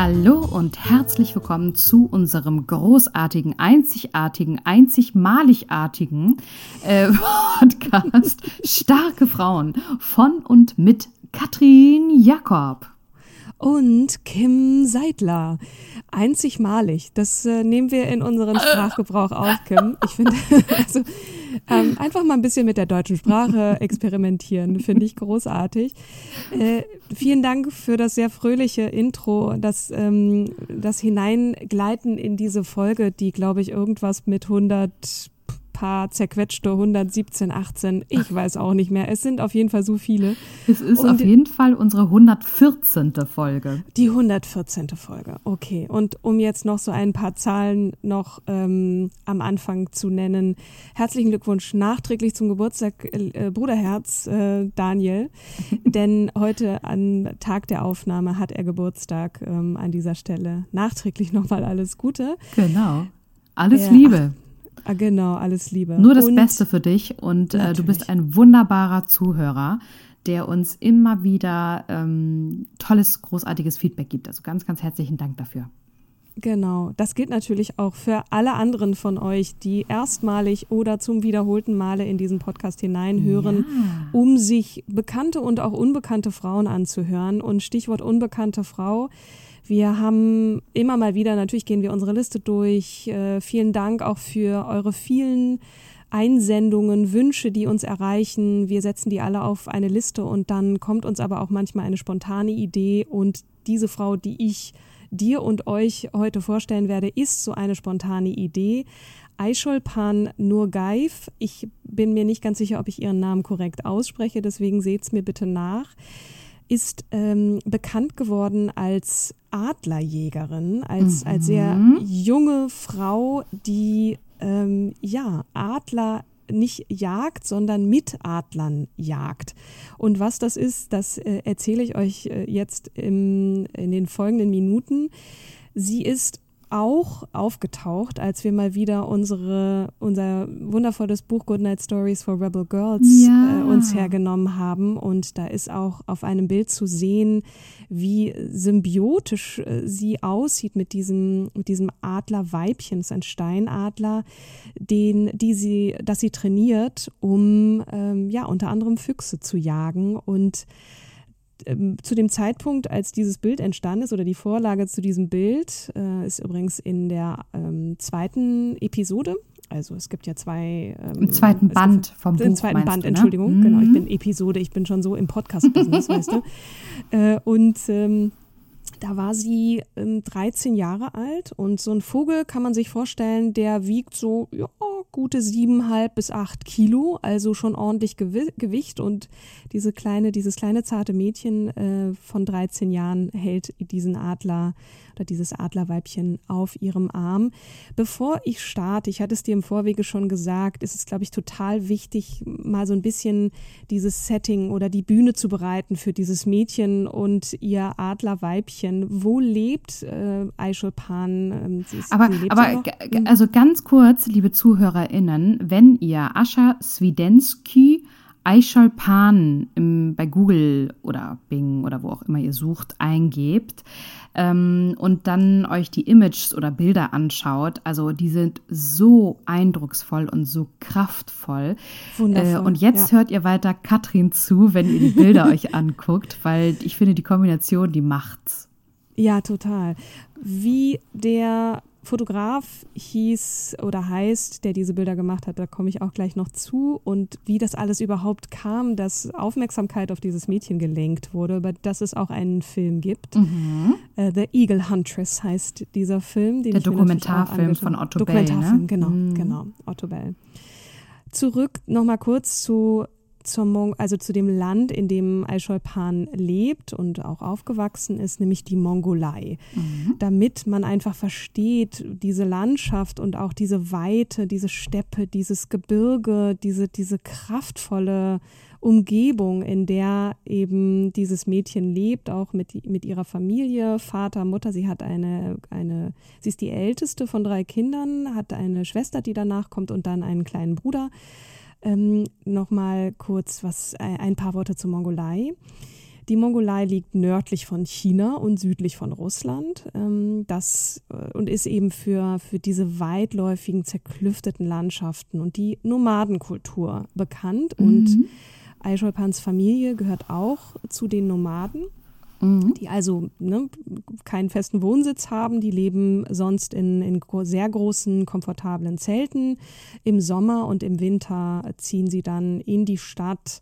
Hallo und herzlich willkommen zu unserem großartigen, einzigartigen, einzigmaligartigen äh, Podcast Starke Frauen von und mit Katrin Jakob. und Kim Seidler. Einzigmalig. Das äh, nehmen wir in unseren Sprachgebrauch auf, Kim. Ich finde, also ähm, einfach mal ein bisschen mit der deutschen Sprache experimentieren, finde ich großartig. Äh, vielen Dank für das sehr fröhliche Intro, das, ähm, das Hineingleiten in diese Folge, die, glaube ich, irgendwas mit 100 paar zerquetschte 117, 18, ich weiß auch nicht mehr. Es sind auf jeden Fall so viele. Es ist Und- auf jeden Fall unsere 114. Folge. Die 114. Folge, okay. Und um jetzt noch so ein paar Zahlen noch ähm, am Anfang zu nennen. Herzlichen Glückwunsch nachträglich zum Geburtstag, äh, Bruderherz äh, Daniel. Denn heute am Tag der Aufnahme hat er Geburtstag ähm, an dieser Stelle. Nachträglich nochmal alles Gute. Genau. Alles Ja, Liebe. Ah, genau, alles Liebe. Nur das Und- Beste für dich und äh, du bist ein wunderbarer Zuhörer, der uns immer wieder ähm, tolles, großartiges Feedback gibt. Also ganz, ganz herzlichen Dank dafür. Genau, das gilt natürlich auch für alle anderen von euch, die erstmalig oder zum wiederholten Male in diesen Podcast hineinhören, um sich bekannte und auch unbekannte Frauen anzuhören. Und Stichwort unbekannte Frau. Wir haben immer mal wieder, natürlich gehen wir unsere Liste durch. Äh, vielen Dank auch für eure vielen Einsendungen, Wünsche, die uns erreichen. Wir setzen die alle auf eine Liste und dann kommt uns aber auch manchmal eine spontane Idee und diese Frau, die ich dir und euch heute vorstellen werde, ist so eine spontane Idee. Aisholpan Nurgaif, ich bin mir nicht ganz sicher, ob ich ihren Namen korrekt ausspreche, deswegen seht's mir bitte nach, ist ähm, bekannt geworden als Adlerjägerin, als, als sehr junge Frau, die ähm, ja Adler nicht jagt, sondern mit Adlern jagt. Und was das ist, das äh, erzähle ich euch äh, jetzt im, in den folgenden Minuten. Sie ist auch aufgetaucht, als wir mal wieder unsere, unser wundervolles Buch Goodnight Stories for Rebel Girls Ja. äh, uns hergenommen haben. Und da ist auch auf einem Bild zu sehen, wie symbiotisch äh, sie aussieht mit diesem, mit diesem Adlerweibchen. Ist ein Steinadler, den, die sie, das sie trainiert, um ähm, ja unter anderem Füchse zu jagen. Und ähm, zu dem Zeitpunkt, als dieses Bild entstanden ist oder die Vorlage zu diesem Bild, äh, ist übrigens in der ähm, zweiten Episode. Also es gibt ja zwei. Ähm, Im zweiten Band vom Im Buch, zweiten meinst Band, du, ne? Entschuldigung. Genau, ich Mhm. bin Episode, ich bin schon so im Podcast-Business, weißt du. Äh, und ähm, da war sie ähm, 13 Jahre alt und so ein Vogel kann man sich vorstellen, der wiegt so ja, gute siebeneinhalb bis acht Kilo, also schon ordentlich Gewi Gewicht. Und diese kleine, dieses kleine zarte Mädchen äh, von 13 Jahren hält diesen Adler oder dieses Adlerweibchen auf ihrem Arm. Bevor ich starte, ich hatte es dir im Vorwege schon gesagt, ist es, glaube ich, total wichtig, mal so ein bisschen dieses Setting oder die Bühne zu bereiten für dieses Mädchen und ihr Adlerweibchen. Wo lebt äh, Aishulpan? Ähm, sie ist- Aber, aber also ganz kurz, liebe ZuhörerInnen, wenn ihr Ascha Swidensky Eicholpan im, bei Google oder Bing oder wo auch immer ihr sucht, eingebt ähm, und dann euch die Images oder Bilder anschaut, also die sind so eindrucksvoll und so kraftvoll. Wundervoll. Äh, und jetzt ja. hört ihr weiter Katrin zu, wenn ihr die Bilder euch anguckt, weil ich finde, die Kombination, die macht's. Ja, total. Wie der Fotograf hieß oder heißt, der diese Bilder gemacht hat, da komme ich auch gleich noch zu. Und wie das alles überhaupt kam, dass Aufmerksamkeit auf dieses Mädchen gelenkt wurde, über das es auch einen Film gibt. Mhm. Uh, The Eagle Huntress heißt dieser Film. der Dokumentarfilm von Otto Bell. Dokumentarfilm, ne? genau, mhm. genau, Otto Bell. Zurück nochmal kurz zu zur also zu dem Land, in dem Aisholpan lebt und auch aufgewachsen ist, nämlich die Mongolei. Mhm. Damit man einfach versteht, diese Landschaft und auch diese Weite, diese Steppe, dieses Gebirge, diese, diese kraftvolle Umgebung, in der eben dieses Mädchen lebt, auch mit, mit ihrer Familie, Vater, Mutter. Sie hat eine, eine, sie ist die älteste von drei Kindern, hat eine Schwester, die danach kommt und dann einen kleinen Bruder. Ähm, Nochmal kurz was, äh, ein paar Worte zur Mongolei. Die Mongolei liegt nördlich von China und südlich von Russland. Ähm, das, äh, und ist eben für, für diese weitläufigen, zerklüfteten Landschaften und die Nomadenkultur bekannt. Mhm. Und Aisholpans Familie gehört auch zu den Nomaden mhm. die also ne, keinen festen Wohnsitz haben. Die leben sonst in, in sehr großen, komfortablen Zelten. Im Sommer und im Winter ziehen sie dann in die Stadt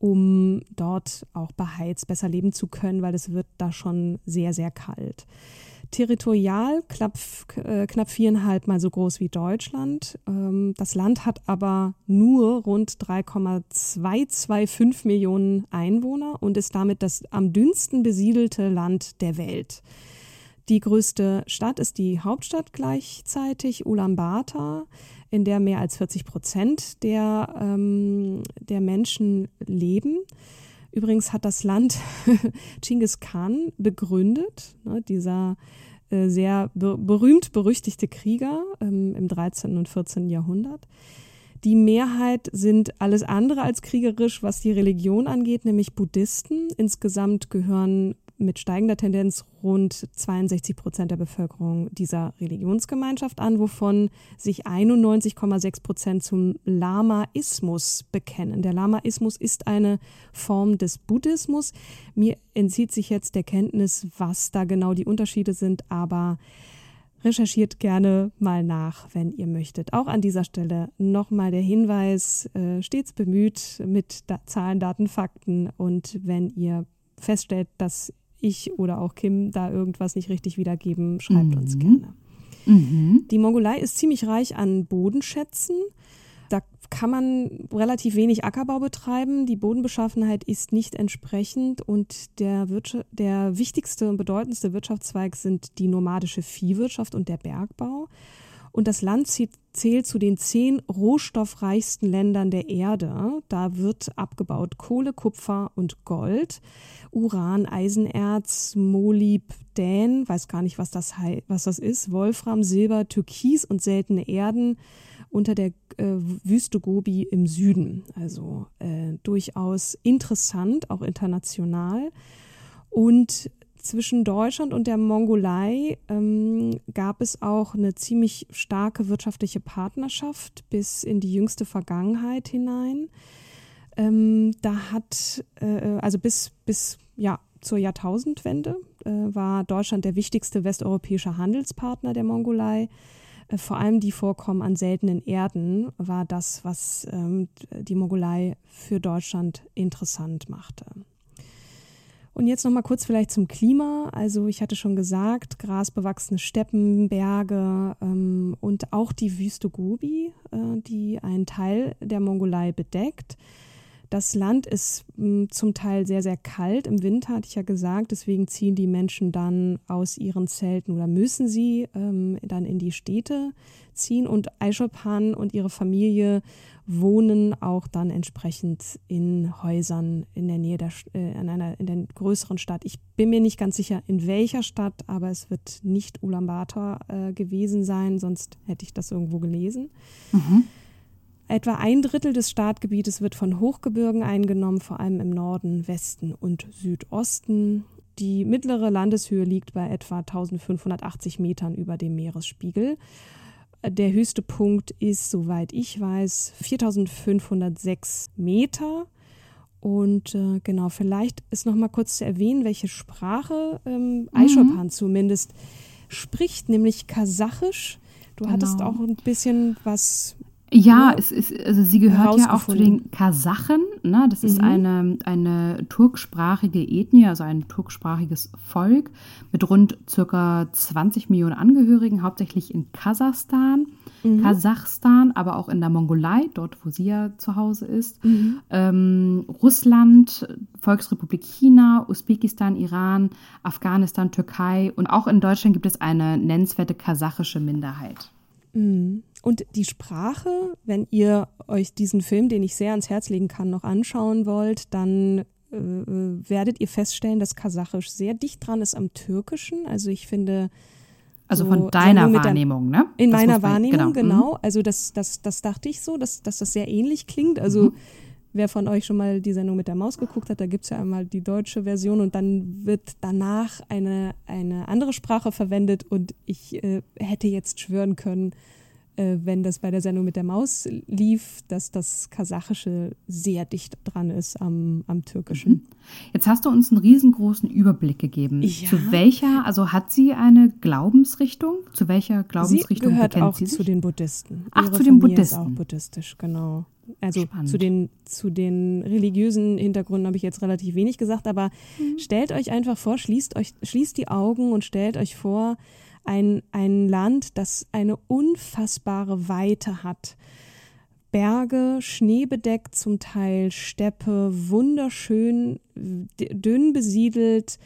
um dort auch beheizt besser leben zu können, weil es wird da schon sehr, sehr kalt territorial knapp, äh, knapp viereinhalb Mal so groß wie Deutschland. Ähm, das Land hat aber nur rund 3,225 Millionen Einwohner und ist damit das am dünnsten besiedelte Land der Welt. Die größte Stadt ist die Hauptstadt gleichzeitig, Ulaanbaatar, in der mehr als 40 Prozent der, ähm, der Menschen leben. Übrigens hat das Land Genghis Khan begründet, ne, dieser äh, sehr be berühmt berüchtigte Krieger ähm, im 13. und 14. Jahrhundert. Die Mehrheit sind alles andere als kriegerisch, was die Religion angeht, nämlich Buddhisten. Insgesamt gehören mit steigender Tendenz rund 62 Prozent der Bevölkerung dieser Religionsgemeinschaft an, wovon sich 91,6 Prozent zum Lamaismus bekennen. Der Lamaismus ist eine Form des Buddhismus. Mir entzieht sich jetzt der Kenntnis, was da genau die Unterschiede sind, aber recherchiert gerne mal nach, wenn ihr möchtet. Auch an dieser Stelle nochmal der Hinweis, äh, stets bemüht mit Zahlen, Daten, Fakten und wenn ihr feststellt, dass ich oder auch Kim da irgendwas nicht richtig wiedergeben, schreibt mhm. uns gerne. Mhm. Die Mongolei ist ziemlich reich an Bodenschätzen. Da kann man relativ wenig Ackerbau betreiben. Die Bodenbeschaffenheit ist nicht entsprechend und der, der wichtigste und bedeutendste Wirtschaftszweig sind die nomadische Viehwirtschaft und der Bergbau. Und das Land zählt zu den zehn rohstoffreichsten Ländern der Erde. Da wird abgebaut Kohle, Kupfer und Gold, Uran, Eisenerz, Molybdän, weiß gar nicht, was das, was das ist, Wolfram, Silber, Türkis und seltene Erden unter der äh, Wüste Gobi im Süden. Also äh, durchaus interessant, auch international. Und zwischen Deutschland und der Mongolei ähm, gab es auch eine ziemlich starke wirtschaftliche Partnerschaft bis in die jüngste Vergangenheit hinein. Ähm, da hat, äh, also bis, bis ja, zur Jahrtausendwende äh, war Deutschland der wichtigste westeuropäische Handelspartner der Mongolei. Äh, vor allem die Vorkommen an seltenen Erden war das, was ähm, die Mongolei für Deutschland interessant machte. Und jetzt noch mal kurz vielleicht zum Klima. Also ich hatte schon gesagt, grasbewachsene Steppen, Berge ähm, und auch die Wüste Gobi, äh, die einen Teil der Mongolei bedeckt. Das Land ist mh, hm, zum Teil sehr, sehr kalt. Im Winter hatte ich ja gesagt, deswegen ziehen die Menschen dann aus ihren Zelten oder müssen sie ähm, dann in die Städte ziehen. Und Aishopan und ihre Familie wohnen auch dann entsprechend in Häusern in der Nähe der, äh, in einer in der größeren Stadt. Ich bin mir nicht ganz sicher, in welcher Stadt, aber es wird nicht Ulaanbaatar äh, gewesen sein, sonst hätte ich das irgendwo gelesen. Mhm. Etwa ein Drittel des Startgebietes wird von Hochgebirgen eingenommen, vor allem im Norden, Westen und Südosten. Die mittlere Landeshöhe liegt bei etwa 1580 Metern über dem Meeresspiegel. Der höchste Punkt ist, soweit ich weiß, 4506 Meter. Und äh, genau, vielleicht ist noch mal kurz zu erwähnen, welche Sprache ähm, Aishopan mhm. zumindest spricht, nämlich Kasachisch. Du genau. hattest auch ein bisschen was ja, es ist, also sie gehört ja auch zu den Kasachen. Ne? Das ist mhm. eine, eine turksprachige Ethnie, also ein turksprachiges Volk mit rund circa 20 Millionen Angehörigen, hauptsächlich in Kasachstan, mhm. Kasachstan, aber auch in der Mongolei, dort wo sie ja zu Hause ist, mhm. ähm, Russland, Volksrepublik China, Usbekistan, Iran, Afghanistan, Türkei und auch in Deutschland gibt es eine nennenswerte kasachische Minderheit. Mhm. Und die Sprache, wenn ihr euch diesen Film, den ich sehr ans Herz legen kann, noch anschauen wollt, dann äh, werdet ihr feststellen, dass Kasachisch sehr dicht dran ist am Türkischen. Also ich finde. Also so, von deiner Wahrnehmung, ne? In das meiner Wahrnehmung, genau. genau. Mhm. Also das, das, das dachte ich so, dass, dass das sehr ähnlich klingt. Also mhm. Wer von euch schon mal die Sendung mit der Maus geguckt hat, da gibt es ja einmal die deutsche Version und dann wird danach eine, eine andere Sprache verwendet und ich äh, hätte jetzt schwören können, wenn das bei der Sendung mit der Maus lief, dass das Kasachische sehr dicht dran ist am, am Türkischen. Mhm. Jetzt hast du uns einen riesengroßen Überblick gegeben. Ja. Zu welcher, also hat sie eine Glaubensrichtung? Zu welcher Glaubensrichtung sie gehört auch sie zu den Buddhisten. Ach, Ihre zu den Familie Buddhisten. Ist auch buddhistisch, genau. Also zu den, zu den religiösen Hintergründen habe ich jetzt relativ wenig gesagt, aber mhm. stellt euch einfach vor, schließt euch, schließt die Augen und stellt euch vor, ein, ein Land, das eine unfassbare Weite hat. Berge, schneebedeckt, zum Teil Steppe, wunderschön, dünn besiedelt,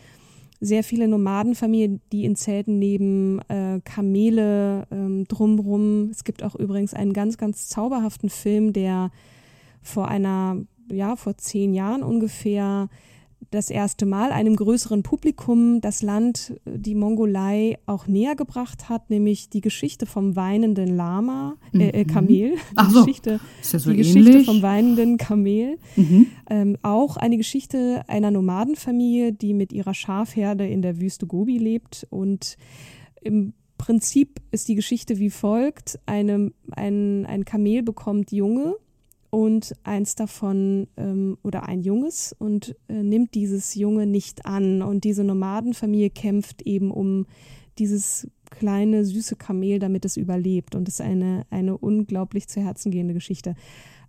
sehr viele Nomadenfamilien, die in Zelten leben, äh, Kamele ähm, drumrum. Es gibt auch übrigens einen ganz, ganz zauberhaften Film, der vor einer, ja, vor zehn Jahren ungefähr das erste Mal einem größeren Publikum das Land, äh, die Mongolei, auch näher gebracht hat, nämlich die Geschichte vom weinenden Lama, äh, äh mhm. Kamel, Ach die, so. Geschichte, Ist so die ähnlich? Geschichte vom weinenden Kamel. Mhm. Ähm, auch eine Geschichte einer Nomadenfamilie, die mit ihrer Schafherde in der Wüste Gobi lebt und im Prinzip ist die Geschichte wie folgt. Eine, ein, ein Kamel bekommt Junge und eins davon ähm, oder ein Junges und äh, nimmt dieses Junge nicht an. Und diese Nomadenfamilie kämpft eben um dieses kleine, süße Kamel, damit es überlebt. Und es ist eine, eine unglaublich zu Herzen gehende Geschichte.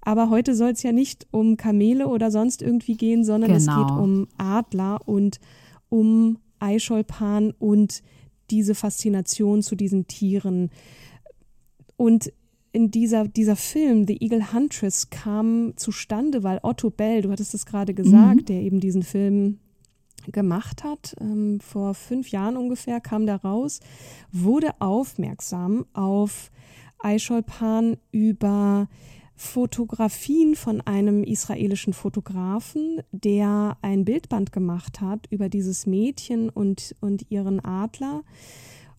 Aber heute soll es ja nicht um Kamele oder sonst irgendwie gehen, sondern genau. es geht genau. um Adler und um Eicholpan und diese Faszination zu diesen Tieren. Und in dieser, dieser Film, The Eagle Huntress, kam zustande, weil Otto Bell, du hattest es gerade gesagt, mhm. der eben diesen Film gemacht hat, ähm, vor fünf Jahren ungefähr, kam da raus, wurde aufmerksam auf Aisholpan über Fotografien von einem israelischen Fotografen, der ein Bildband gemacht hat über dieses Mädchen und, und ihren Adler.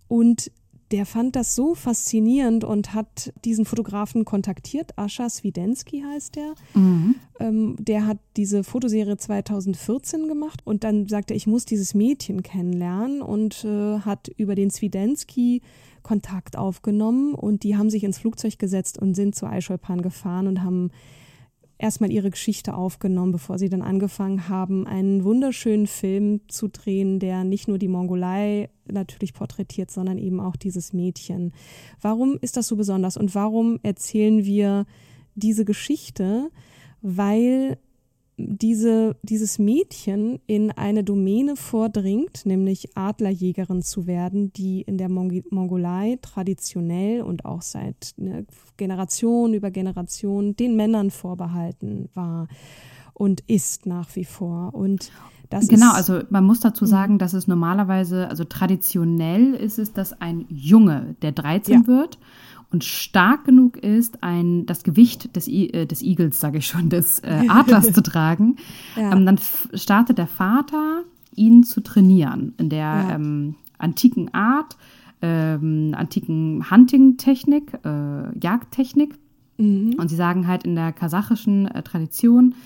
Und der fand das so faszinierend und hat diesen Fotografen kontaktiert. Ascha Swidensky heißt der. Mhm. Ähm, der hat diese Fotoserie 2014 gemacht und dann sagte er, ich muss dieses Mädchen kennenlernen und äh, hat über den Swidensky Kontakt aufgenommen und die haben sich ins Flugzeug gesetzt und sind zu Aisholpan gefahren und haben erstmal ihre Geschichte aufgenommen, bevor sie dann angefangen haben, einen wunderschönen Film zu drehen, der nicht nur die Mongolei natürlich porträtiert, sondern eben auch dieses Mädchen. Warum ist das so besonders und warum erzählen wir diese Geschichte? Weil diese, dieses Mädchen in eine Domäne vordringt, nämlich Adlerjägerin zu werden, die in der Mongolei traditionell und auch seit ne, Generation über Generation den Männern vorbehalten war und ist nach wie vor. Und das genau, also man muss dazu mhm. sagen, dass es normalerweise, also traditionell ist es, dass ein Junge, der 13 ja. wird, und stark genug ist, ein, das Gewicht des, äh, des Igels, sage ich schon, des äh, Adlers zu tragen, ja. ähm, dann startet der Vater, ihn zu trainieren in der ja. ähm, antiken Art, ähm, antiken Hunting-Technik, äh, Jagdtechnik. Mhm. Und sie sagen halt in der kasachischen äh, Tradition,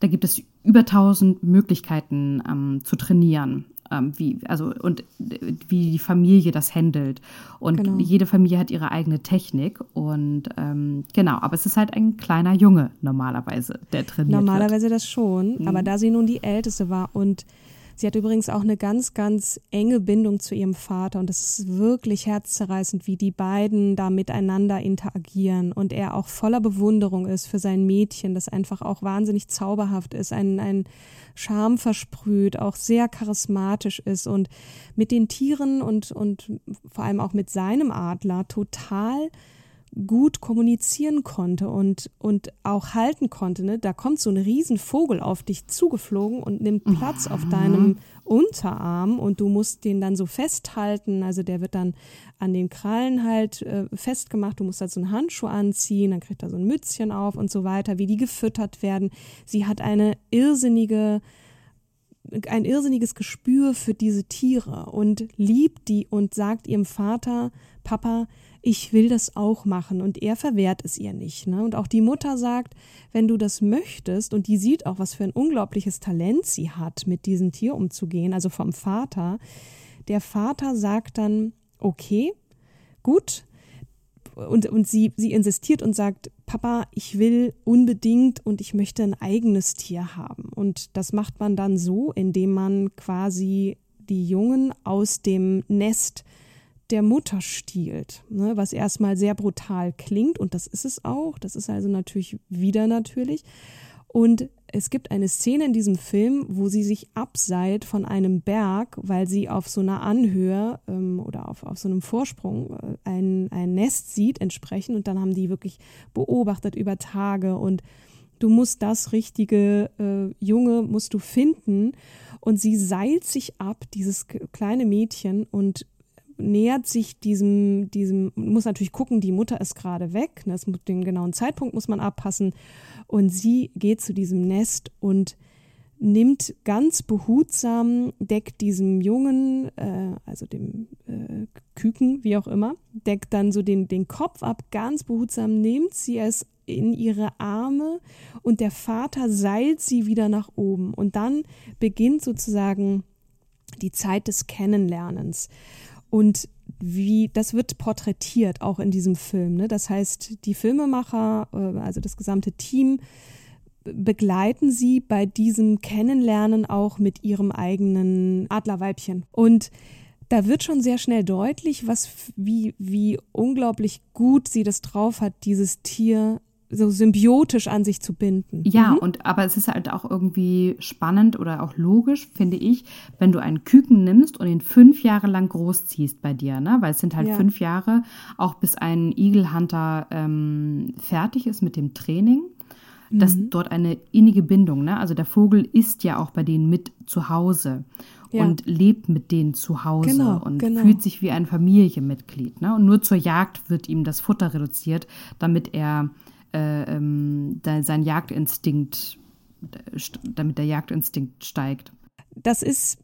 da gibt es über 1000 Möglichkeiten ähm, zu trainieren. Ähm, wie, also, und wie die Familie das handelt. Und genau. jede Familie hat ihre eigene Technik. Und ähm, genau, aber es ist halt ein kleiner Junge normalerweise, der trainiert Normalerweise wird. das schon, mhm. aber da sie nun die Älteste war und Sie hat übrigens auch eine ganz, ganz enge Bindung zu ihrem Vater und das ist wirklich herzzerreißend, wie die beiden da miteinander interagieren und er auch voller Bewunderung ist für sein Mädchen, das einfach auch wahnsinnig zauberhaft ist, ein, ein Charme versprüht, auch sehr charismatisch ist und mit den Tieren und, und vor allem auch mit seinem Adler total gut kommunizieren konnte und, und auch halten konnte. Ne? Da kommt so ein Riesenvogel auf dich zugeflogen und nimmt Platz auf deinem Unterarm und du musst den dann so festhalten. Also der wird dann an den Krallen halt äh, festgemacht. Du musst halt so einen Handschuh anziehen, dann kriegt er so ein Mützchen auf und so weiter, wie die gefüttert werden. Sie hat eine irrsinnige ein irrsinniges Gespür für diese Tiere und liebt die und sagt ihrem Vater, Papa, ich will das auch machen und er verwehrt es ihr nicht. Ne? Und auch die Mutter sagt, wenn du das möchtest und die sieht auch, was für ein unglaubliches Talent sie hat, mit diesem Tier umzugehen, also vom Vater, der Vater sagt dann, okay, gut, und, und sie, sie insistiert und sagt, Papa, ich will unbedingt und ich möchte ein eigenes Tier haben. Und das macht man dann so, indem man quasi die Jungen aus dem Nest der Mutter stiehlt, ne, was erstmal sehr brutal klingt und das ist es auch. Das ist also natürlich wieder natürlich. Und es gibt eine Szene in diesem Film, wo sie sich abseilt von einem Berg, weil sie auf so einer Anhöhe ähm, oder auf, auf so einem Vorsprung äh, ein, ein Nest sieht entsprechend und dann haben die wirklich beobachtet über Tage und du musst das richtige äh, Junge musst du finden und sie seilt sich ab, dieses kleine Mädchen und nähert sich diesem, diesem, muss natürlich gucken, die Mutter ist gerade weg, ne, das, den genauen Zeitpunkt muss man abpassen und sie geht zu diesem Nest und nimmt ganz behutsam, deckt diesem Jungen, äh, also dem äh, Küken, wie auch immer, deckt dann so den, den Kopf ab, ganz behutsam nimmt sie es in ihre Arme und der Vater seilt sie wieder nach oben und dann beginnt sozusagen die Zeit des Kennenlernens. Und wie das wird porträtiert auch in diesem Film. Ne? Das heißt, die Filmemacher, äh, also das gesamte Team, begleiten sie bei diesem Kennenlernen auch mit ihrem eigenen Adlerweibchen. Und da wird schon sehr schnell deutlich, was, wie, wie unglaublich gut sie das drauf hat, dieses Tier so symbiotisch an sich zu binden. Ja, mhm. und aber es ist halt auch irgendwie spannend oder auch logisch, finde ich, wenn du einen Küken nimmst und ihn fünf Jahre lang großziehst bei dir, ne? Weil es sind halt ja. fünf Jahre, auch bis ein Eagle-Hunter ähm, fertig ist mit dem Training. Dass mhm. dort eine innige Bindung, ne? Also der Vogel ist ja auch bei denen mit zu Hause ja. und lebt mit denen zu Hause genau, und genau. fühlt sich wie ein Familienmitglied. Ne? Und nur zur Jagd wird ihm das Futter reduziert, damit er äh, ähm, sein Jagdinstinkt, damit der Jagdinstinkt steigt. Das ist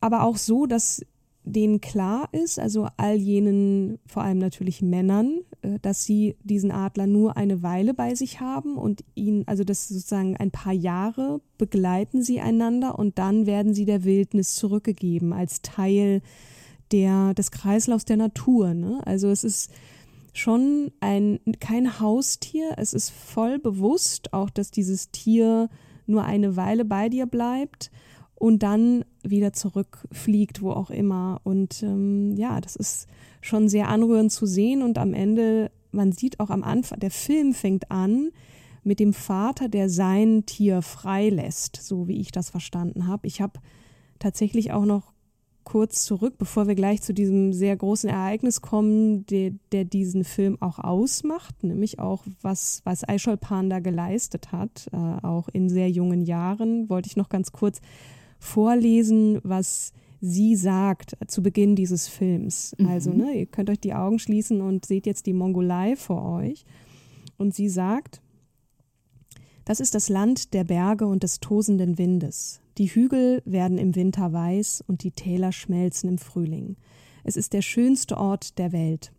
aber auch so, dass denen klar ist, also all jenen, vor allem natürlich Männern, äh, dass sie diesen Adler nur eine Weile bei sich haben und ihn, also das sozusagen ein paar Jahre begleiten sie einander und dann werden sie der Wildnis zurückgegeben als Teil der, des Kreislaufs der Natur. Ne? Also es ist schon ein, kein Haustier. Es ist voll bewusst auch, dass dieses Tier nur eine Weile bei dir bleibt und dann wieder zurückfliegt, wo auch immer. Und ähm, ja, das ist schon sehr anrührend zu sehen. Und am Ende, man sieht auch am Anfang, der Film fängt an mit dem Vater, der sein Tier freilässt, so wie ich das verstanden habe. Ich habe tatsächlich auch noch kurz zurück, bevor wir gleich zu diesem sehr großen Ereignis kommen, der, der diesen Film auch ausmacht, nämlich auch was, was Aishol Panda geleistet hat, äh, auch in sehr jungen Jahren, wollte ich noch ganz kurz vorlesen, was sie sagt zu Beginn dieses Films. Mhm. Also, ne, ihr könnt euch die Augen schließen und seht jetzt die Mongolei vor euch. Und sie sagt, das ist das Land der Berge und des tosenden Windes. Die Hügel werden im Winter weiß und die Täler schmelzen im Frühling. Es ist der schönste Ort der Welt.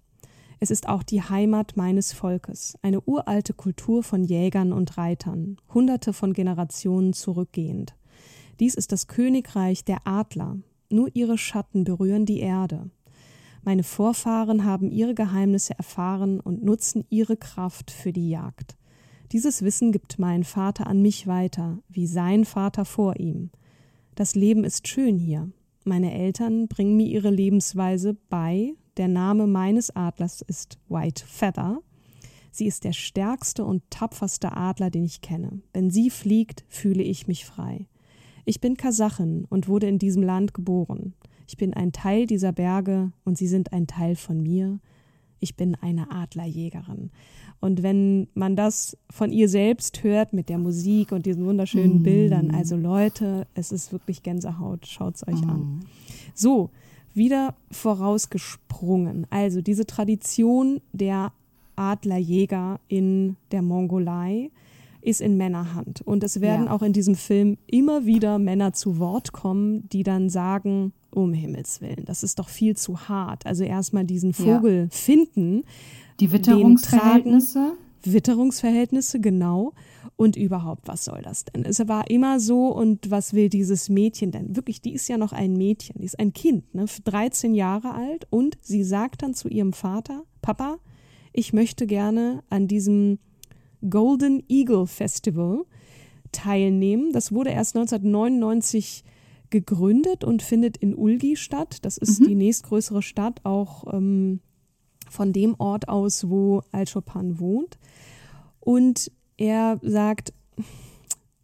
Es ist auch die Heimat meines Volkes, eine uralte Kultur von Jägern und Reitern, hunderte von Generationen zurückgehend. Dies ist das Königreich der Adler. Nur ihre Schatten berühren die Erde. Meine Vorfahren haben ihre Geheimnisse erfahren und nutzen ihre Kraft für die Jagd. Dieses Wissen gibt mein Vater an mich weiter, wie sein Vater vor ihm. Das Leben ist schön hier. Meine Eltern bringen mir ihre Lebensweise bei. Der Name meines Adlers ist White Feather. Sie ist der stärkste und tapferste Adler, den ich kenne. Wenn sie fliegt, fühle ich mich frei. Ich bin Kasachin und wurde in diesem Land geboren. Ich bin ein Teil dieser Berge und sie sind ein Teil von mir. Ich bin eine Adlerjägerin. Und wenn man das von ihr selbst hört mit der Musik und diesen wunderschönen mm. Bildern, also Leute, es ist wirklich Gänsehaut, schaut es euch mm. an. So, wieder vorausgesprungen. Also diese Tradition der Adlerjäger in der Mongolei ist in Männerhand. Und es werden ja. auch in diesem Film immer wieder Männer zu Wort kommen, die dann sagen, um Himmels Willen, das ist doch viel zu hart. Also erstmal diesen Vogel ja. finden. Die Witterungsverhältnisse. Witterungsverhältnisse, genau. Und überhaupt, was soll das denn? Es war immer so, und was will dieses Mädchen denn? Wirklich, die ist ja noch ein Mädchen, die ist ein Kind, ne? 13 Jahre alt. Und sie sagt dann zu ihrem Vater, Papa, ich möchte gerne an diesem Golden Eagle Festival teilnehmen. Das wurde erst 1999 gegründet und findet in Ulgi statt. Das ist mhm. die nächstgrößere Stadt, auch ähm, von dem Ort aus, wo Al-Chopin wohnt. Und er sagt,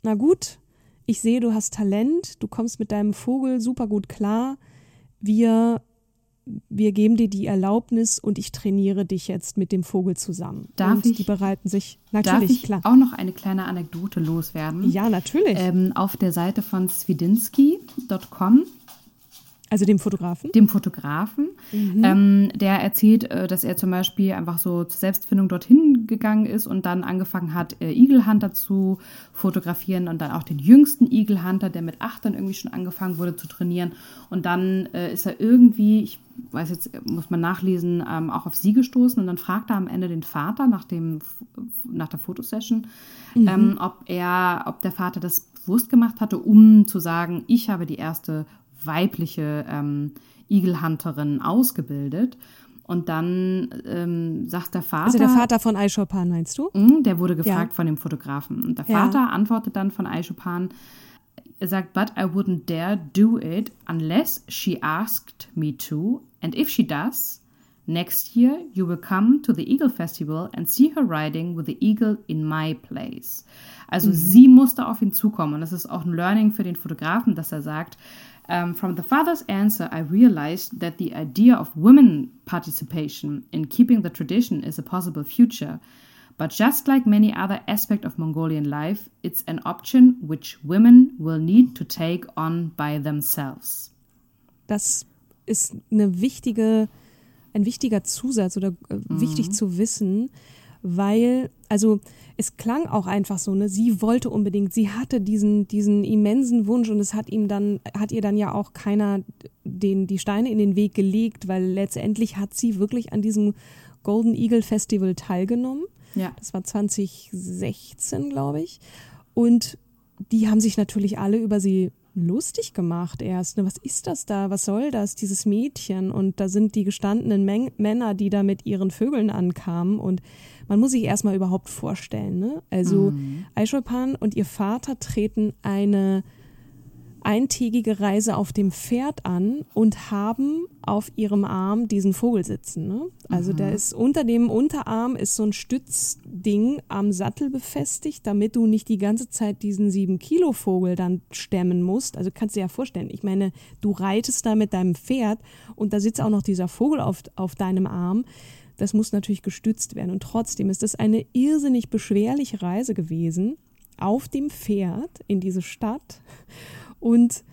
na gut, ich sehe, du hast Talent, du kommst mit deinem Vogel super gut klar. Wir wir geben dir die Erlaubnis und ich trainiere dich jetzt mit dem Vogel zusammen. Darf und ich, die bereiten sich natürlich darf ich klar. auch noch eine kleine Anekdote loswerden? Ja, natürlich. Ähm, auf der Seite von swidinski.com also dem Fotografen? Dem Fotografen. Mhm. Ähm, der erzählt, äh, dass er zum Beispiel einfach so zur Selbstfindung dorthin gegangen ist und dann angefangen hat, äh, Eagle Hunter zu fotografieren und dann auch den jüngsten Eagle Hunter, der mit acht dann irgendwie schon angefangen wurde zu trainieren. Und dann äh, ist er irgendwie, ich weiß jetzt, muss man nachlesen, ähm, auch auf sie gestoßen und dann fragt er am Ende den Vater nach, dem, nach der Fotosession, mhm. ähm, ob er, ob der Vater das bewusst gemacht hatte, um zu sagen, ich habe die erste weibliche ähm, Igelhunterin ausgebildet. Und dann ähm, sagt der Vater. Also der Vater von Aishopan, meinst du? Mh, der wurde gefragt ja. von dem Fotografen. Und der Vater ja. antwortet dann von Aishopan, er sagt, but I wouldn't dare do it unless she asked me to. And if she does, next year you will come to the Eagle Festival and see her riding with the eagle in my place. Also mhm. sie musste auf ihn zukommen. Und das ist auch ein Learning für den Fotografen, dass er sagt, Um, from the father's answer, I realized that the idea of women participation in keeping the tradition is a possible future. But just like many other aspects of Mongolian life, it's an option which women will need to take on by themselves. Das ist eine wichtige, ein wichtiger Zusatz oder äh, mhm. wichtig zu wissen, weil, also es klang auch einfach so, ne? Sie wollte unbedingt, sie hatte diesen, diesen immensen Wunsch und es hat ihm dann, hat ihr dann ja auch keiner den, die Steine in den Weg gelegt, weil letztendlich hat sie wirklich an diesem Golden Eagle Festival teilgenommen. Ja. Das war 2016, glaube ich. Und die haben sich natürlich alle über sie lustig gemacht erst. Ne? Was ist das da? Was soll das? Dieses Mädchen. Und da sind die gestandenen Men Männer, die da mit ihren Vögeln ankamen. Und man muss sich erstmal überhaupt vorstellen. Ne? Also mhm. Aishwarpan und ihr Vater treten eine eintägige Reise auf dem Pferd an und haben auf ihrem Arm diesen Vogel sitzen. Ne? Also mhm. der ist unter dem Unterarm ist so ein Stützding am Sattel befestigt, damit du nicht die ganze Zeit diesen sieben Kilo Vogel dann stemmen musst. Also kannst du dir ja vorstellen. Ich meine, du reitest da mit deinem Pferd und da sitzt auch noch dieser Vogel auf, auf deinem Arm. Das muss natürlich gestützt werden. Und trotzdem ist das eine irrsinnig beschwerliche Reise gewesen auf dem Pferd in diese Stadt und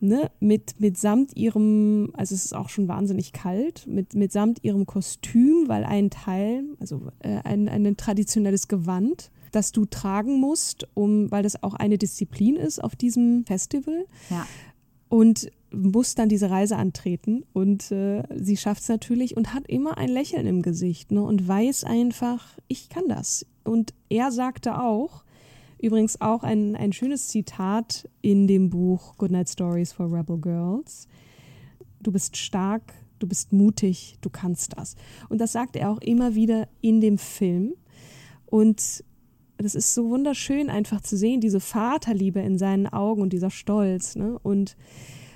ne, mit, mitsamt ihrem, also es ist auch schon wahnsinnig kalt, mit, mitsamt ihrem Kostüm, weil ein Teil, also äh, ein, ein traditionelles Gewand, das du tragen musst, um, weil das auch eine Disziplin ist auf diesem Festival. Ja. Und muss dann diese Reise antreten und äh, sie schafft es natürlich und hat immer ein Lächeln im Gesicht ne, und weiß einfach, ich kann das. Und er sagte auch, übrigens auch ein, ein schönes Zitat in dem Buch Goodnight Stories for Rebel Girls, du bist stark, du bist mutig, du kannst das. Und das sagt er auch immer wieder in dem Film. Und das ist so wunderschön einfach zu sehen, diese Vaterliebe in seinen Augen und dieser Stolz. Ne? Und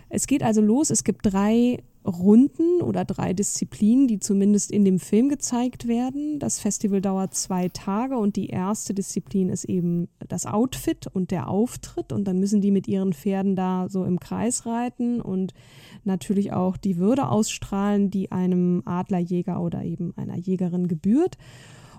es geht also los, es gibt drei Runden oder drei Disziplinen, die zumindest in dem Film gezeigt werden. Das Festival dauert zwei Tage und die erste Disziplin ist eben das Outfit und der Auftritt und dann müssen die mit ihren Pferden da so im Kreis reiten und natürlich auch die Würde ausstrahlen, die einem Adlerjäger oder eben einer Jägerin gebührt.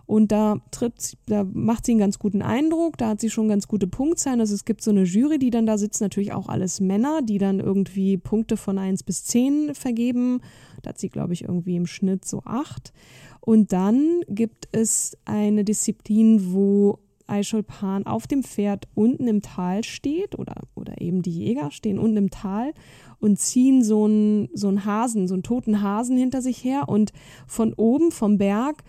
Und da tritt, da macht sie einen ganz guten Eindruck, da hat sie schon ganz gute Punktzahlen. Also es gibt so eine Jury, die dann da sitzt, natürlich auch alles Männer, die dann irgendwie Punkte von eins bis zehn vergeben. Da hat sie, glaube ich, irgendwie im Schnitt so acht. Und dann gibt es eine Disziplin, wo Eicholpan auf dem Pferd unten im Tal steht oder, oder eben die Jäger stehen unten im Tal und ziehen so einen, so einen Hasen, so einen toten Hasen hinter sich her und von oben vom Berg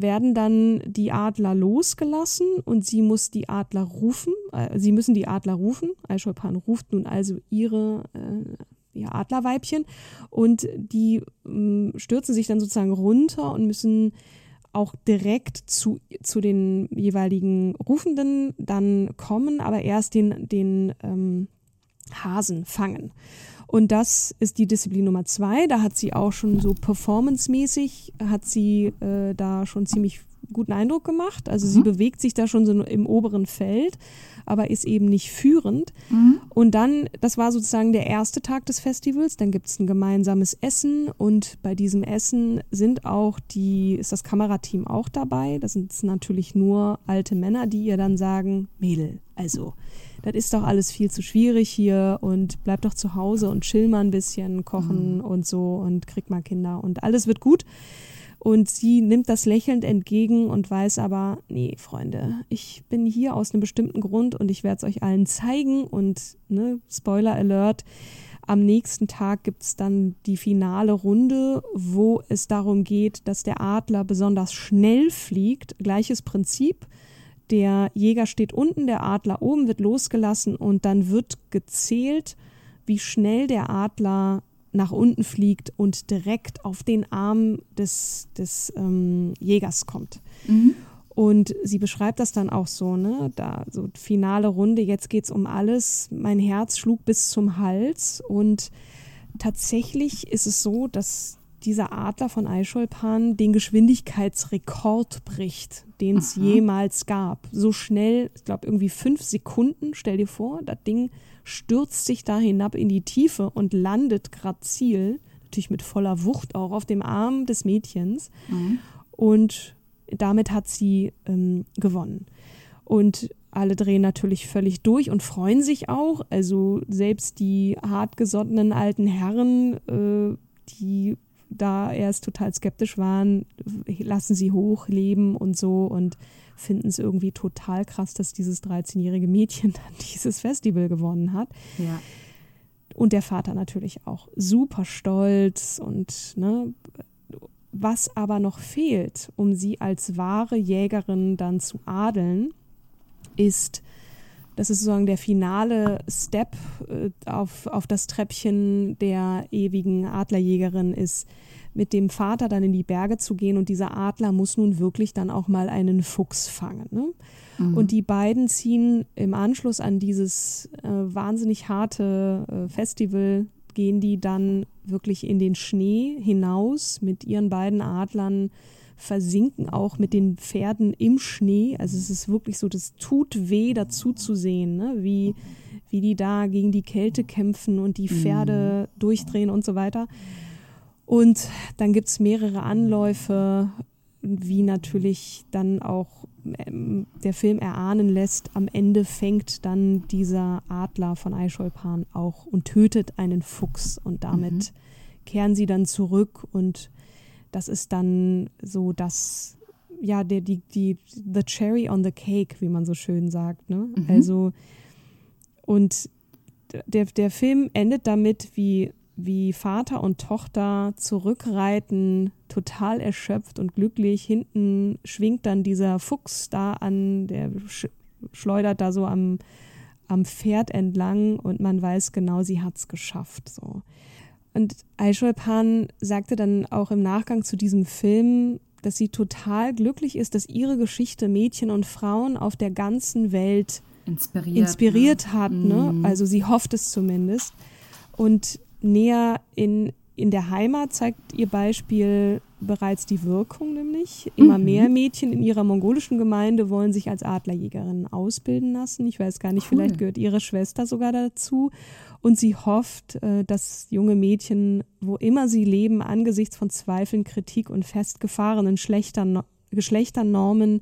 werden dann die Adler losgelassen und sie muss die Adler rufen. Äh, sie müssen die Adler rufen. Eicholpan ruft nun also ihre äh, ihr Adlerweibchen und die äh, stürzen sich dann sozusagen runter und müssen auch direkt zu, zu den jeweiligen Rufenden dann kommen, aber erst den, den ähm, Hasen fangen. Und das ist die Disziplin Nummer zwei. Da hat sie auch schon so performancemäßig, hat sie äh, da schon ziemlich guten Eindruck gemacht. Also mhm. sie bewegt sich da schon so im oberen Feld, aber ist eben nicht führend. Mhm. Und dann, das war sozusagen der erste Tag des Festivals, dann gibt es ein gemeinsames Essen und bei diesem Essen sind auch die, ist das Kamerateam auch dabei. Das sind natürlich nur alte Männer, die ihr dann sagen, Mädel, also das ist doch alles viel zu schwierig hier und bleib doch zu Hause und chill mal ein bisschen, kochen mhm. und so und krieg mal Kinder und alles wird gut. Und sie nimmt das lächelnd entgegen und weiß aber, nee, Freunde, ich bin hier aus einem bestimmten Grund und ich werde es euch allen zeigen. Und ne, Spoiler Alert, am nächsten Tag gibt es dann die finale Runde, wo es darum geht, dass der Adler besonders schnell fliegt. Gleiches Prinzip. Der Jäger steht unten, der Adler oben wird losgelassen und dann wird gezählt, wie schnell der Adler nach unten fliegt und direkt auf den Arm des, des ähm, Jägers kommt. Mhm. Und sie beschreibt das dann auch so, ne, da so finale Runde, jetzt geht's um alles. Mein Herz schlug bis zum Hals und tatsächlich ist es so, dass dieser Adler von Eicholpan den Geschwindigkeitsrekord bricht, den es jemals gab. So schnell, ich glaube irgendwie fünf Sekunden, stell dir vor, das Ding stürzt sich da hinab in die Tiefe und landet gerade Ziel, natürlich mit voller Wucht auch auf dem Arm des Mädchens. Mhm. Und damit hat sie ähm, gewonnen. Und alle drehen natürlich völlig durch und freuen sich auch. Also selbst die hartgesottenen alten Herren, äh, die da erst total skeptisch waren, lassen sie hochleben und so und finden es irgendwie total krass, dass dieses 13-jährige Mädchen dann dieses Festival gewonnen hat. Ja. Und der Vater natürlich auch super stolz und ne, was aber noch fehlt, um sie als wahre Jägerin dann zu adeln, ist das ist sozusagen der finale Step äh, auf, auf das Treppchen der ewigen Adlerjägerin ist, mit dem Vater dann in die Berge zu gehen und dieser Adler muss nun wirklich dann auch mal einen Fuchs fangen. Ne? Mhm. Und die beiden ziehen im Anschluss an dieses äh, wahnsinnig harte äh, Festival, gehen die dann wirklich in den Schnee hinaus mit ihren beiden Adlern versinken auch mit den Pferden im Schnee. Also es ist wirklich so, das tut weh dazu zu sehen, ne? wie, wie die da gegen die Kälte kämpfen und die Pferde mhm. durchdrehen und so weiter. Und dann gibt es mehrere Anläufe, wie natürlich dann auch ähm, der Film erahnen lässt, am Ende fängt dann dieser Adler von Eicholpan auch und tötet einen Fuchs und damit mhm. kehren sie dann zurück und das ist dann so das, ja, der, die, die, the cherry on the cake, wie man so schön sagt. Ne? Mhm. Also, und der, der Film endet damit, wie, wie Vater und Tochter zurückreiten, total erschöpft und glücklich. Hinten schwingt dann dieser Fuchs da an, der sch schleudert da so am, am Pferd entlang und man weiß genau, sie hat es geschafft. So. Und Aishol Pan sagte dann auch im Nachgang zu diesem Film, dass sie total glücklich ist, dass ihre Geschichte Mädchen und Frauen auf der ganzen Welt inspiriert, inspiriert ne? hat. Ne? Mhm. Also sie hofft es zumindest. Und näher in, in der Heimat zeigt ihr Beispiel bereits die Wirkung, nämlich immer Mhm. mehr Mädchen in ihrer mongolischen Gemeinde wollen sich als Adlerjägerinnen ausbilden lassen. Ich weiß gar nicht, Cool. vielleicht gehört ihre Schwester sogar dazu. Und sie hofft, äh, dass junge Mädchen, wo immer sie leben, angesichts von Zweifeln, Kritik und festgefahrenen Schlechter- Geschlechternormen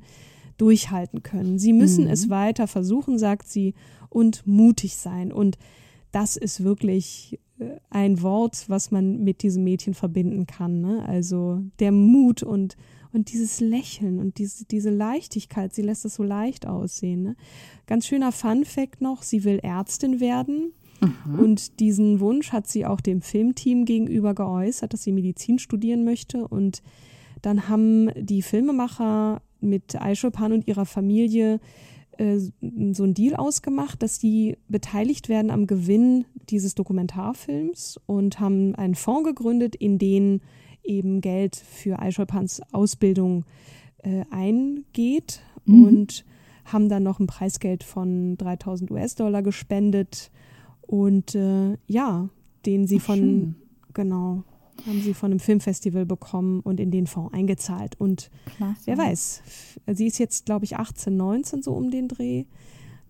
durchhalten können. Sie müssen Mhm. es weiter versuchen, sagt sie, und mutig sein. Und das ist wirklich äh, ein Wort, was man mit diesem Mädchen verbinden kann. Ne? Also der Mut und, und dieses Lächeln und diese, diese Leichtigkeit, sie lässt es so leicht aussehen. Ne? Ganz schöner Fun-Fact noch, sie will Ärztin werden. Und diesen Wunsch hat sie auch dem Filmteam gegenüber geäußert, dass sie Medizin studieren möchte. Und dann haben die Filmemacher mit Aishulpan und ihrer Familie äh, so einen Deal ausgemacht, dass die beteiligt werden am Gewinn dieses Dokumentarfilms und haben einen Fonds gegründet, in den eben Geld für Aishulpans Ausbildung äh, eingeht und haben dann noch ein Preisgeld von 3000 US-Dollar gespendet und äh, ja, den sie von, schön. genau, haben sie von einem Filmfestival bekommen und in den Fonds eingezahlt. Und Klasse. wer weiß, sie ist jetzt, glaube ich, 18, 19 so um den Dreh.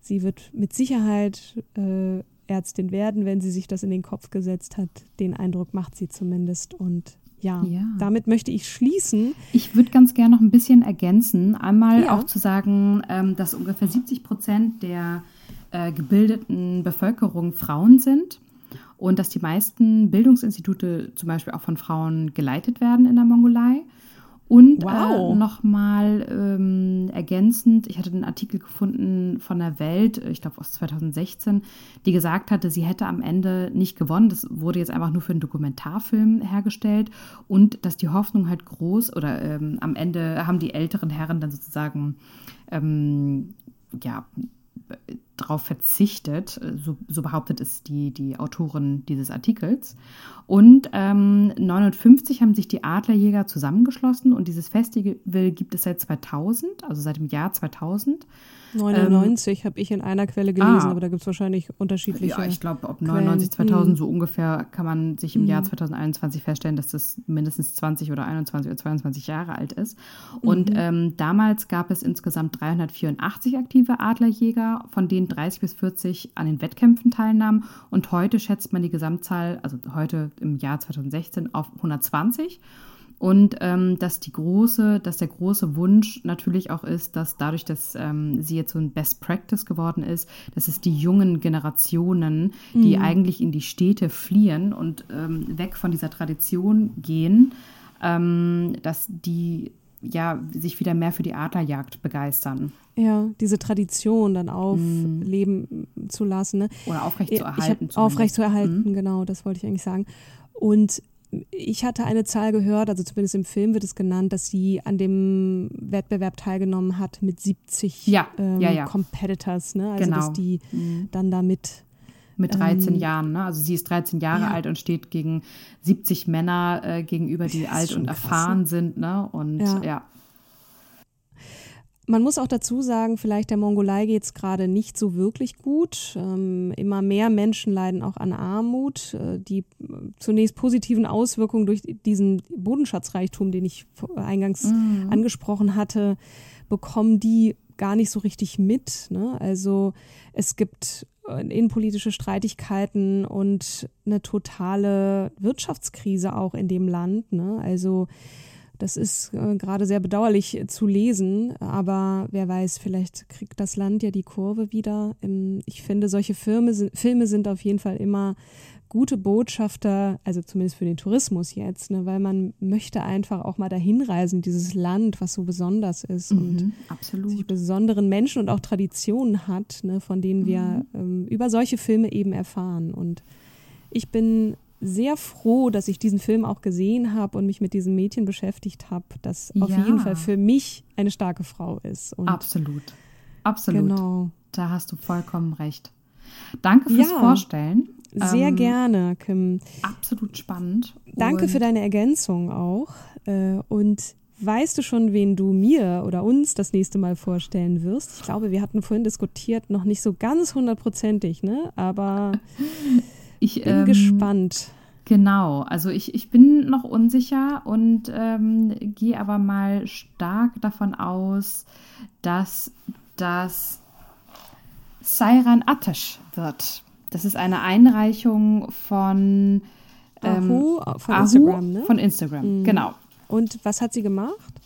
Sie wird mit Sicherheit äh, Ärztin werden, wenn sie sich das in den Kopf gesetzt hat. Den Eindruck macht sie zumindest. Und ja, Ja. damit möchte ich schließen. Ich würde ganz gerne noch ein bisschen ergänzen. Einmal Ja. auch zu sagen, ähm, dass ungefähr 70 Prozent der äh, gebildeten Bevölkerung Frauen sind und dass die meisten Bildungsinstitute zum Beispiel auch von Frauen geleitet werden in der Mongolei. Und Wow. äh, nochmal ähm, ergänzend, ich hatte einen Artikel gefunden von der Welt, äh, ich glaube aus 2016, die gesagt hatte, sie hätte am Ende nicht gewonnen. Das wurde jetzt einfach nur für einen Dokumentarfilm hergestellt und dass die Hoffnung halt groß oder ähm, am Ende haben die älteren Herren dann sozusagen ähm, ja darauf verzichtet, so, so behauptet es die, die Autorin dieses Artikels. Und ähm, 59 haben sich die Adlerjäger zusammengeschlossen und dieses Festival gibt es seit 2000, also seit dem Jahr 2000. 99 habe ich in einer Quelle gelesen, Ähm, ah. aber da gibt es wahrscheinlich unterschiedliche. Ja, ich glaube, ob Quellen. 99, 2000 Hm. so ungefähr kann man sich im Jahr 2021 feststellen, dass das mindestens 20 oder 21 oder 22 Jahre alt ist. Und ähm, damals gab es insgesamt 384 aktive Adlerjäger, von denen 30 bis 40 an den Wettkämpfen teilnahmen. Und heute schätzt man die Gesamtzahl, also heute im Jahr 2016, auf 120. Und ähm, dass die große, dass der große Wunsch natürlich auch ist, dass dadurch, dass ähm, sie jetzt so ein Best Practice geworden ist, dass es die jungen Generationen, die eigentlich in die Städte fliehen und ähm, weg von dieser Tradition gehen, ähm, dass die ja sich wieder mehr für die Adlerjagd begeistern Ja, diese Tradition dann aufleben zu lassen. Ne? oder aufrecht zu erhalten. aufrecht zu erhalten, genau, das wollte ich eigentlich sagen. Und ich hatte eine Zahl gehört, also zumindest im Film wird es genannt, dass sie an dem Wettbewerb teilgenommen hat mit 70 Ja, ähm, ja, ja. Competitors, ne? Also Genau. dass die dann damit Mit 13 Ähm, Jahren, ne? Also sie ist 13 Jahre ja. alt und steht gegen 70 Männer äh, gegenüber, die alt und krass, erfahren ne? sind, ne? Und Ja. ja. Man muss auch dazu sagen, vielleicht der Mongolei geht es gerade nicht so wirklich gut. Ähm, immer mehr Menschen leiden auch an Armut. Äh, die äh, zunächst positiven Auswirkungen durch diesen Bodenschatzreichtum, den ich vor- eingangs angesprochen hatte, bekommen die gar nicht so richtig mit. Ne? Also es gibt äh, innenpolitische Streitigkeiten und eine totale Wirtschaftskrise auch in dem Land. Ne? Also Das ist äh, gerade sehr bedauerlich zu lesen, aber wer weiß, vielleicht kriegt das Land ja die Kurve wieder. Ähm, ich finde, solche Filme sind, Filme sind auf jeden Fall immer gute Botschafter, also zumindest für den Tourismus jetzt, ne, weil man möchte einfach auch mal dahin reisen, dieses Land, was so besonders ist Mhm, und absolut. sich besonderen Menschen und auch Traditionen hat, ne, von denen wir ähm, über solche Filme eben erfahren. Und ich bin sehr froh, dass ich diesen Film auch gesehen habe und mich mit diesem Mädchen beschäftigt habe, das auf Ja. jeden Fall für mich eine starke Frau ist. Und Absolut. Absolut. Genau. Da hast du vollkommen recht. Danke fürs Ja. Vorstellen. Sehr Ähm, gerne, Kim. Absolut spannend. Danke Und für deine Ergänzung auch. Äh, Und weißt du schon, wen du mir oder uns das nächste Mal vorstellen wirst? Ich glaube, wir hatten vorhin diskutiert, noch nicht so ganz hundertprozentig, ne? Aber ich bin ähm, gespannt. Genau, also ich, ich bin noch unsicher und ähm, gehe aber mal stark davon aus, dass das Sairan Atesh wird. Das ist eine Einreichung von ähm, Ahu von Ahu Instagram, ne? Von Instagram, genau. Und was hat sie gemacht?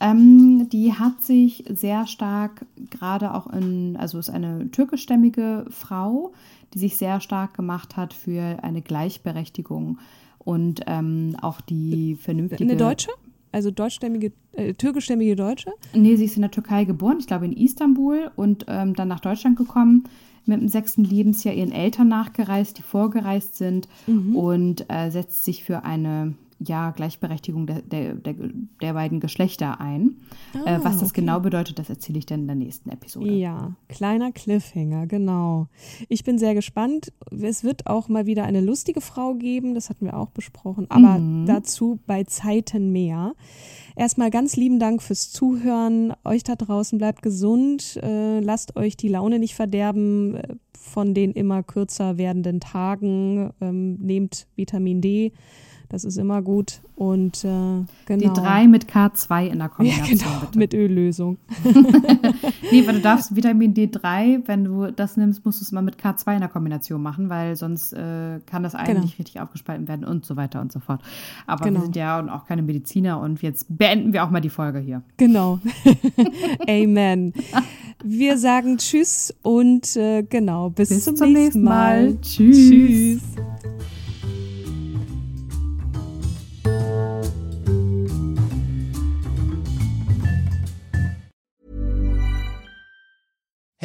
Ähm, die hat sich sehr stark gerade auch in, also ist eine türkischstämmige Frau, die sich sehr stark gemacht hat für eine Gleichberechtigung und ähm, auch die vernünftige. Eine Deutsche? Also deutschstämmige, äh, türkischstämmige Deutsche? Nee, sie ist in der Türkei geboren, ich glaube in Istanbul und ähm, dann nach Deutschland gekommen. Mit dem sechsten Lebensjahr ihren Eltern nachgereist, die vorgereist sind und äh, setzt sich für eine ja, Gleichberechtigung der, der, der, der beiden Geschlechter ein. äh, was das genau bedeutet, das erzähle ich dann in der nächsten Episode. Ja, kleiner Cliffhanger, genau. Ich bin sehr gespannt. Es wird auch mal wieder eine lustige Frau geben, das hatten wir auch besprochen, aber dazu bei Zeiten mehr. Erstmal ganz lieben Dank fürs Zuhören. Euch da draußen bleibt gesund, äh, lasst euch die Laune nicht verderben äh, von den immer kürzer werdenden Tagen. Ähm, nehmt Vitamin D, das ist immer gut. Und äh, genau. Die drei mit K2 in der ja, Kombination. genau, bitte. mit Öllösung. Nee, weil du darfst Vitamin D3, wenn du das nimmst, musst du es mal mit K2 in der Kombination machen, weil sonst äh, kann das Ei Genau. nicht richtig aufgespalten werden und so weiter und so fort. Aber Genau. wir sind ja auch keine Mediziner und jetzt beenden wir auch mal die Folge hier. Genau. Amen. Wir sagen Tschüss und äh, genau, bis, Bis zum, zum nächsten nächsten Mal. Mal. Tschüss. Tschüss.